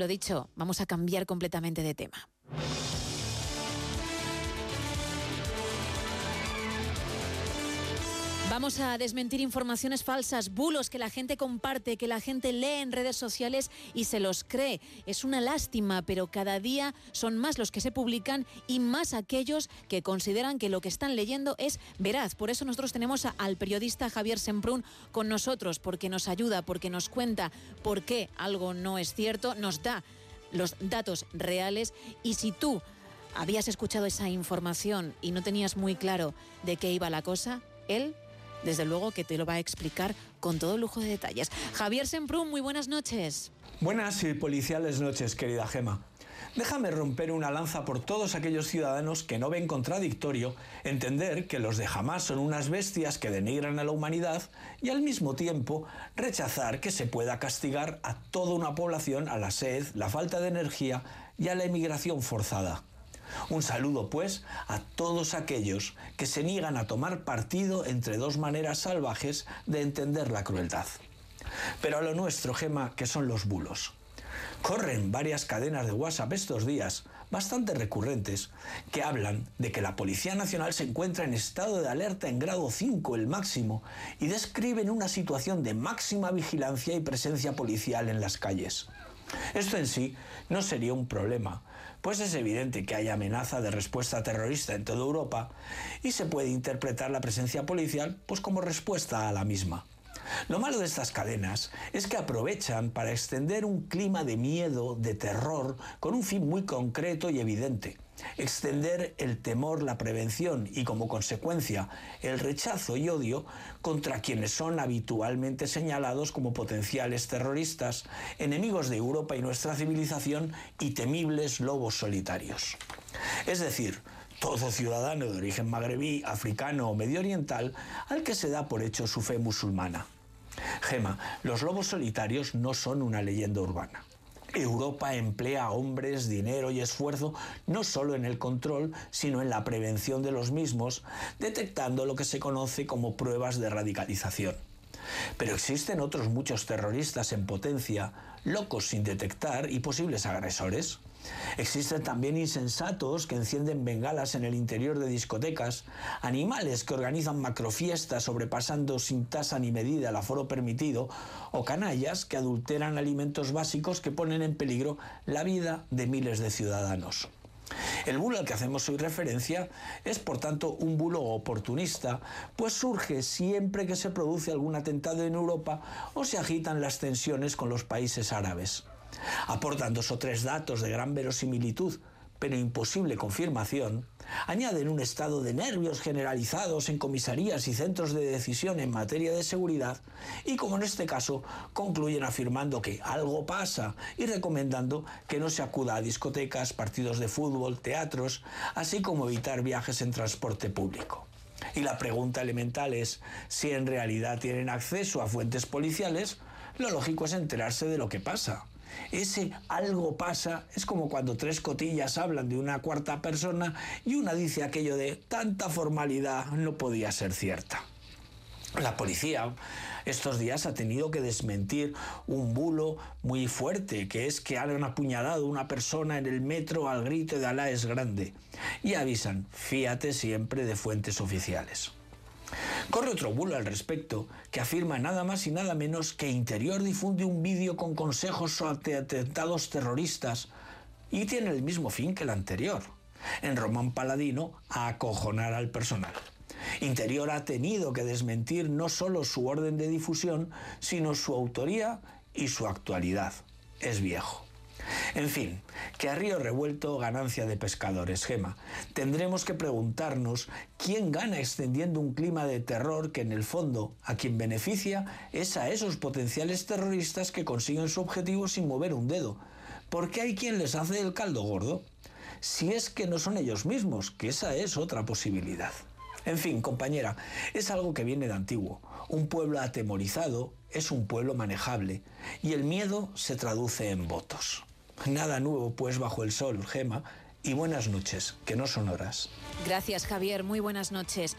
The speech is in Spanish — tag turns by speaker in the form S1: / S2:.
S1: Lo dicho, vamos a cambiar completamente de tema. Vamos a desmentir informaciones falsas, bulos que la gente comparte, que la gente lee en redes sociales y se los cree. Es una lástima, pero cada día son más los que se publican y más aquellos que consideran que lo que están leyendo es veraz. Por eso nosotros tenemos al periodista Javier Semprún con nosotros, porque nos ayuda, porque nos cuenta por qué algo no es cierto, nos da los datos reales y si tú habías escuchado esa información y no tenías muy claro de qué iba la cosa, él desde luego que te lo va a explicar con todo lujo de detalles. Javier Semprún, muy buenas noches.
S2: Buenas y policiales noches, querida Gema. Déjame romper una lanza por todos aquellos ciudadanos que no ven contradictorio entender que los de Hamas son unas bestias que denigran a la humanidad y al mismo tiempo rechazar que se pueda castigar a toda una población a la sed, la falta de energía y a la emigración forzada. Un saludo, pues, a todos aquellos que se niegan a tomar partido entre dos maneras salvajes de entender la crueldad. Pero a lo nuestro, Gema, que son los bulos. Corren varias cadenas de WhatsApp estos días, bastante recurrentes, que hablan de que la Policía Nacional se encuentra en estado de alerta en grado 5, el máximo, y describen una situación de máxima vigilancia y presencia policial en las calles. Esto en sí no sería un problema, pues es evidente que hay amenaza de respuesta terrorista en toda Europa y se puede interpretar la presencia policial pues como respuesta a la misma. Lo malo de estas cadenas es que aprovechan para extender un clima de miedo, de terror, con un fin muy concreto y evidente. Extender el temor, la prevención y como consecuencia el rechazo y odio contra quienes son habitualmente señalados como potenciales terroristas, enemigos de Europa y nuestra civilización y temibles lobos solitarios. Es decir, todo ciudadano de origen magrebí, africano o medio oriental al que se da por hecho su fe musulmana. Gema, los lobos solitarios no son una leyenda urbana. Europa emplea hombres, dinero y esfuerzo no solo en el control, sino en la prevención de los mismos, detectando lo que se conoce como pruebas de radicalización. Pero existen otros muchos terroristas en potencia, locos sin detectar y posibles agresores. Existen también insensatos que encienden bengalas en el interior de discotecas, animales que organizan macrofiestas sobrepasando sin tasa ni medida el aforo permitido, o canallas que adulteran alimentos básicos que ponen en peligro la vida de miles de ciudadanos. El bulo al que hacemos hoy referencia es, por tanto, un bulo oportunista, pues surge siempre que se produce algún atentado en Europa o se agitan las tensiones con los países árabes. Aportan dos o tres datos de gran verosimilitud, pero imposible confirmación, añaden un estado de nervios generalizados en comisarías y centros de decisión en materia de seguridad y, como en este caso, concluyen afirmando que algo pasa y recomendando que no se acuda a discotecas, partidos de fútbol, teatros, así como evitar viajes en transporte público. Y la pregunta elemental es si en realidad tienen acceso a fuentes policiales, lo lógico es enterarse de lo que pasa. Ese algo pasa es como cuando tres cotillas hablan de una cuarta persona y una dice aquello de tanta formalidad no podía ser cierta. La policía estos días ha tenido que desmentir un bulo muy fuerte, que es que han apuñalado a una persona en el metro al grito de Alá es grande. Y avisan, fíate siempre de fuentes oficiales. Corre otro bulo al respecto, que afirma nada más y nada menos que Interior difunde un vídeo con consejos sobre atentados terroristas y tiene el mismo fin que el anterior. En Román Paladino, a acojonar al personal. Interior ha tenido que desmentir no solo su orden de difusión, sino su autoría y su actualidad. Es viejo. En fin, que a río revuelto ganancia de pescadores, Gema. Tendremos que preguntarnos quién gana extendiendo un clima de terror que en el fondo a quien beneficia es a esos potenciales terroristas que consiguen su objetivo sin mover un dedo. Porque hay quien les hace el caldo gordo. Si es que no son ellos mismos, que esa es otra posibilidad. En fin, compañera, es algo que viene de antiguo. Un pueblo atemorizado es un pueblo manejable y el miedo se traduce en votos. Nada nuevo pues bajo el sol, Gema, y buenas noches, que no son horas.
S1: Gracias Javier, muy buenas noches.